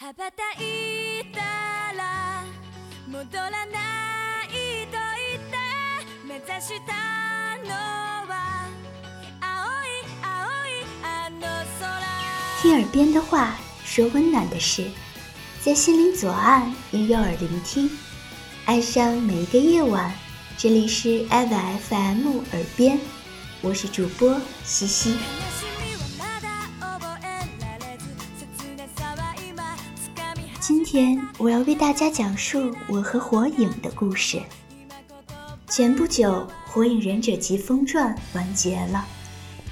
羽ばたいたら戻らないと言って目指したのは青い青いあの空听耳边的话，说温暖的事，在心灵左岸用右耳聆听，爱上每一个夜晚。这里是 EVA FM 耳边，我是主播西西。 天我要为大家讲述我和火影的故事。前不久，《火影忍者疾风传》完结了，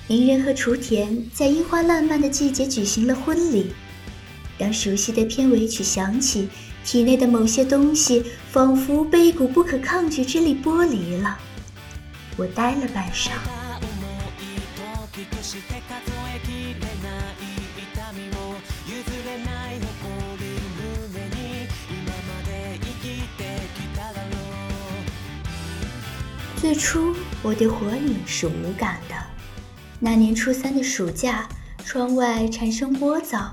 鸣人和雏田在樱花烂漫的季节举行了婚礼。当熟悉的片尾曲响起，体内的某些东西仿佛被一股不可抗拒之力剥离了。我呆了半晌。最初我对火影是无感的。那年初三的暑假，窗外蝉声聒噪，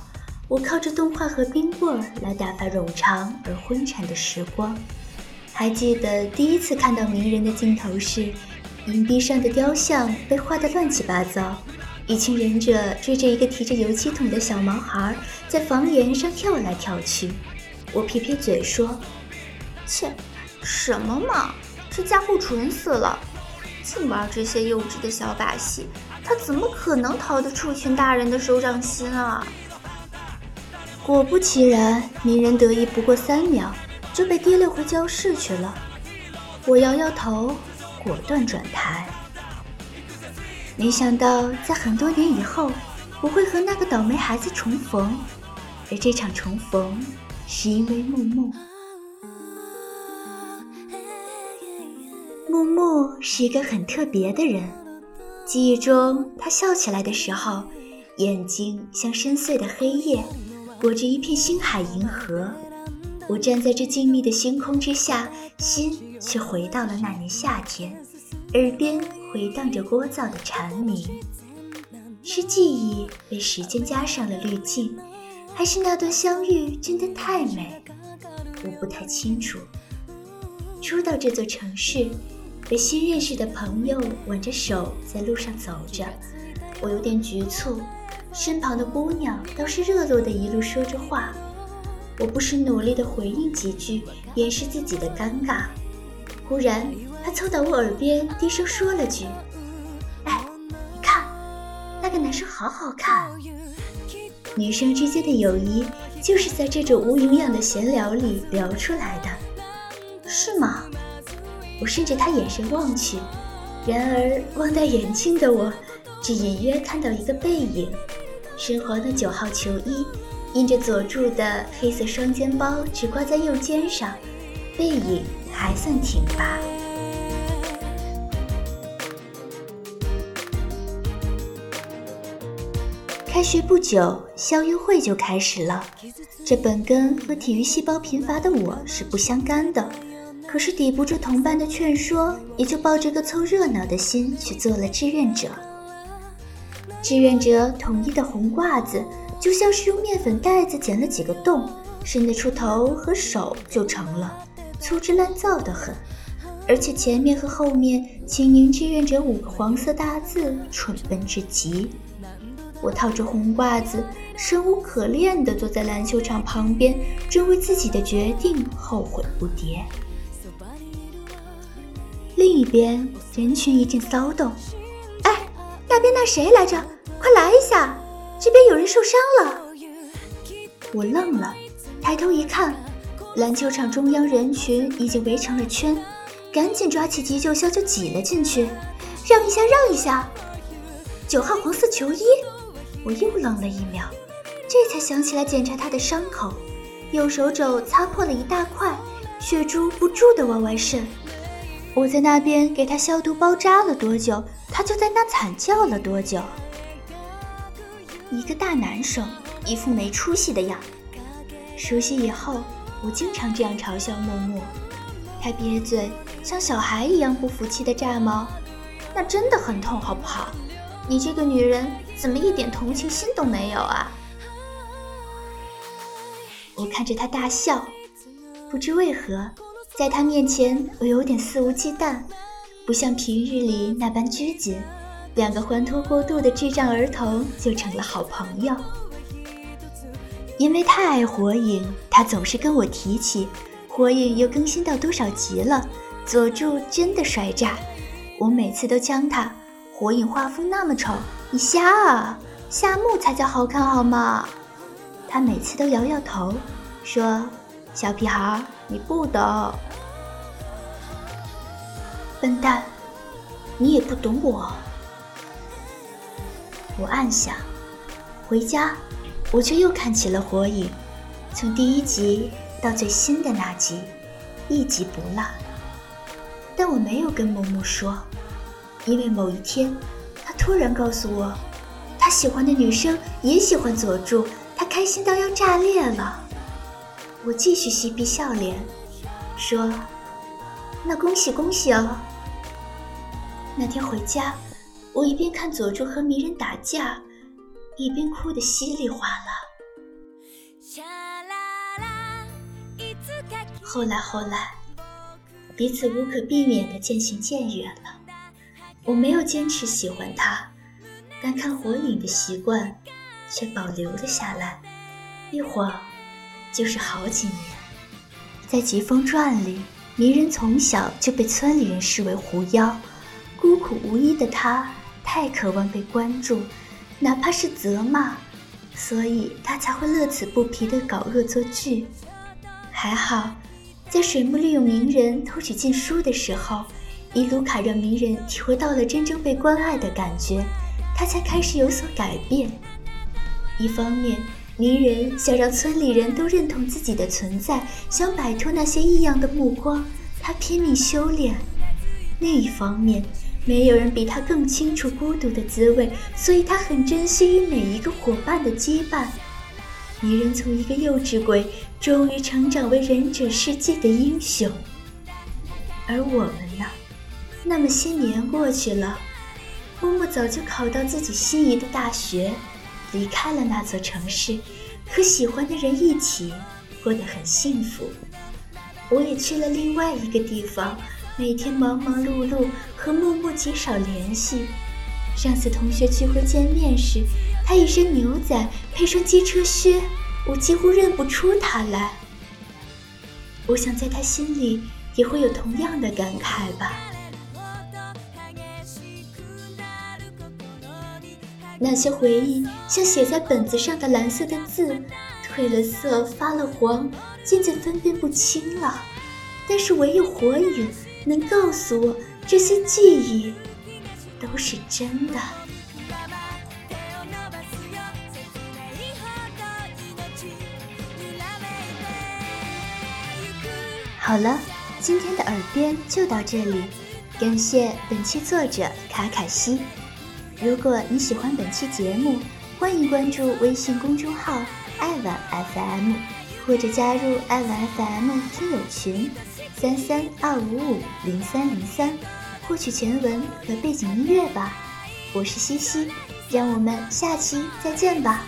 我靠着动画和冰棍儿来打发冗长而昏沉的时光。还记得第一次看到鸣人的镜头是，银壁上的雕像被画得乱七八糟，一群忍者追着一个提着油漆桶的小毛孩在房檐上跳来跳去。我撇撇嘴说：“切，什么嘛！这家伙蠢死了，净玩这些幼稚的小把戏，他怎么可能逃得出群大人的手掌心啊？果不其然，鸣人得意不过三秒，就被提溜回教室去了。我摇摇头，果断转台。没想到，在很多年以后，我会和那个倒霉孩子重逢，而这场重逢，是因为木木。木是一个很特别的人，记忆中他笑起来的时候，眼睛像深邃的黑夜，裹着一片星海银河。我站在这静谧的星空之下，心却回到了那年夏天，耳边回荡着聒噪的蝉鸣。是记忆被时间加上了滤镜，还是那段相遇真的太美？我不太清楚。初到这座城市。被新认识的朋友挽着手在路上走着，我有点局促。身旁的姑娘倒是热络的一路说着话，我不时努力的回应几句，掩饰自己的尴尬。忽然，她凑到我耳边，低声说了句：“哎，你看，那个男生好好看。”女生之间的友谊就是在这种无营养的闲聊里聊出来的，是吗？我顺着他眼神望去，然而望戴眼镜的我，只隐约看到一个背影，深黄的九号球衣，印着佐助的黑色双肩包只挂在右肩上，背影还算挺拔。开学不久，校运会就开始了，这本跟和体育细胞贫乏的我是不相干的。可是抵不住同伴的劝说，也就抱着个凑热闹的心去做了志愿者。志愿者统一的红褂子就像是用面粉袋子剪了几个洞，伸得出头和手就成了，粗制滥造的很。而且前面和后面青年志愿者五个黄色大字，蠢笨至极。我套着红褂子，生无可恋地坐在篮球场旁边，正为自己的决定后悔不迭。另一边，人群一阵骚动。哎，那边那谁来着？快来一下！这边有人受伤了。我愣了，抬头一看，篮球场中央人群已经围成了圈，赶紧抓起急救箱就挤了进去。让一下，让一下！九号黄色球衣。我又愣了一秒，这才想起来检查他的伤口，右手肘擦破了一大块，血珠不住地往外渗。我在那边给他消毒包扎了多久，他就在那惨叫了多久。一个大男生，一副没出息的样。熟悉以后，我经常这样嘲笑默默。他瘪嘴，像小孩一样不服气的炸毛，那真的很痛，好不好？你这个女人怎么一点同情心都没有啊？我看着他大笑，不知为何，在他面前我有点肆无忌惮，不像平日里那般拘谨。两个欢脱过度的智障儿童就成了好朋友。因为太爱火影，他总是跟我提起火影又更新到多少集了，佐助真的帅炸。我每次都将他，火影画风那么丑，你瞎啊？夏目才叫好看好吗？他每次都摇摇头，说：“小屁孩，你不懂。”笨蛋，你也不懂我。我暗想，回家，我却又看起了火影，从第一集到最新的那集，一集不落。但我没有跟木木说，因为某一天，他突然告诉我，他喜欢的女生也喜欢佐助，他开心到要炸裂了。我继续嬉皮笑脸，说：“那恭喜恭喜哦。”那天回家。我一边看佐助和鸣人打架，一边哭得稀里哗啦。后来后来，彼此无可避免的渐行渐远了。我没有坚持喜欢他，但看火影的习惯却保留了下来。一晃就是好几年。在《疾风传》里，鸣人从小就被村里人视为狐妖，孤苦无依的他。太渴望被关注，哪怕是责骂，所以他才会乐此不疲地搞恶作剧。还好，在水木利用鸣人偷取禁书的时候，伊鲁卡让鸣人体会到了真正被关爱的感觉，他才开始有所改变。一方面，鸣人想让村里人都认同自己的存在，想摆脱那些异样的目光，他拼命修炼；另一方面，没有人比他更清楚孤独的滋味，所以他很珍惜与每一个伙伴的羁绊。鸣人从一个幼稚鬼，终于成长为忍者世界的英雄。而我们呢？那么些年过去了，默默早就考到自己心仪的大学，离开了那座城市，和喜欢的人一起过得很幸福。我也去了另外一个地方。每天忙忙碌碌，和木木极少联系。上次同学聚会见面时，他一身牛仔配双机车靴，我几乎认不出他来。我想在他心里也会有同样的感慨吧。那些回忆像写在本子上的蓝色的字，褪了色，发了黄，渐渐分辨不清了。但是唯有火影。能告诉我这些记忆都是真的。好了，今天的耳边就到这里，感谢本期作者卡卡西。如果你喜欢本期节目，欢迎关注微信公众号爱晚 FM，或者加入爱晚 FM 听友群。三三二五五零三零三，获取全文和背景音乐吧。我是西西，让我们下期再见吧。